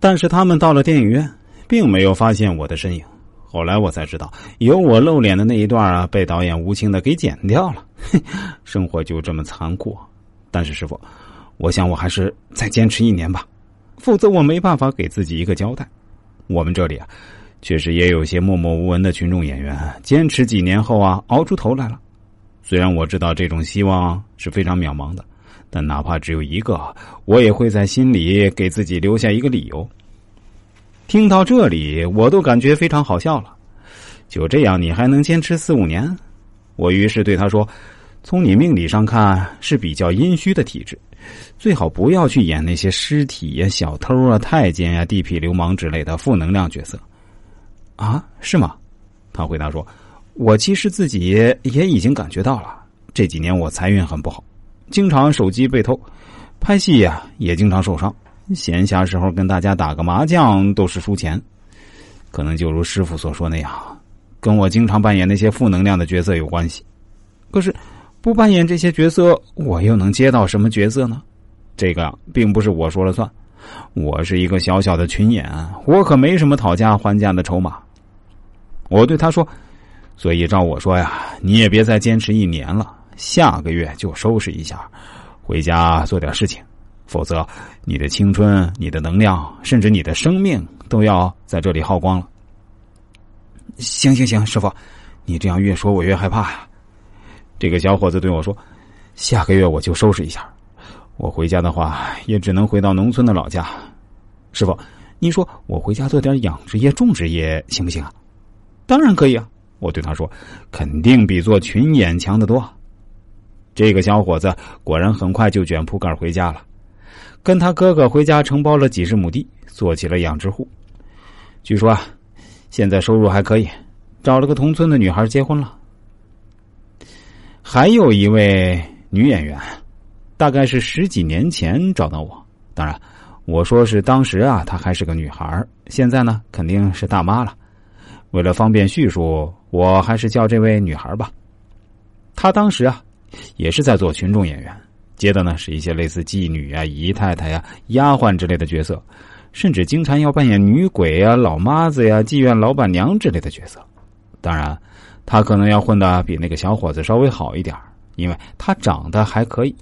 但是他们到了电影院，并没有发现我的身影。后来我才知道，有我露脸的那一段啊，被导演无情的给剪掉了。生活就这么残酷。但是师傅，我想我还是再坚持一年吧，否则我没办法给自己一个交代。我们这里啊，确实也有些默默无闻的群众演员，坚持几年后啊，熬出头来了。虽然我知道这种希望是非常渺茫的，但哪怕只有一个，我也会在心里给自己留下一个理由。听到这里，我都感觉非常好笑了。就这样，你还能坚持四五年？我于是对他说：“从你命理上看是比较阴虚的体质，最好不要去演那些尸体呀、小偷啊、太监呀、地痞流氓之类的负能量角色。”啊，是吗？他回答说。我其实自己也已经感觉到了，这几年我财运很不好，经常手机被偷，拍戏呀也经常受伤，闲暇时候跟大家打个麻将都是输钱，可能就如师傅所说那样，跟我经常扮演那些负能量的角色有关系。可是不扮演这些角色，我又能接到什么角色呢？这个并不是我说了算，我是一个小小的群演，我可没什么讨价还价的筹码。我对他说。所以照我说呀，你也别再坚持一年了，下个月就收拾一下，回家做点事情，否则你的青春、你的能量，甚至你的生命都要在这里耗光了。行行行，师傅，你这样越说我越害怕呀。这个小伙子对我说：“下个月我就收拾一下，我回家的话也只能回到农村的老家。”师傅，你说我回家做点养殖业、种植业行不行啊？当然可以啊。我对他说：“肯定比做群演强得多。”这个小伙子果然很快就卷铺盖回家了，跟他哥哥回家承包了几十亩地，做起了养殖户。据说啊，现在收入还可以，找了个同村的女孩结婚了。还有一位女演员，大概是十几年前找到我。当然，我说是当时啊，她还是个女孩，现在呢，肯定是大妈了。为了方便叙述，我还是叫这位女孩吧。她当时啊，也是在做群众演员，接的呢是一些类似妓女啊、姨太太呀、丫鬟之类的角色，甚至经常要扮演女鬼啊、老妈子呀、妓院老板娘之类的角色。当然，他可能要混的比那个小伙子稍微好一点，因为他长得还可以。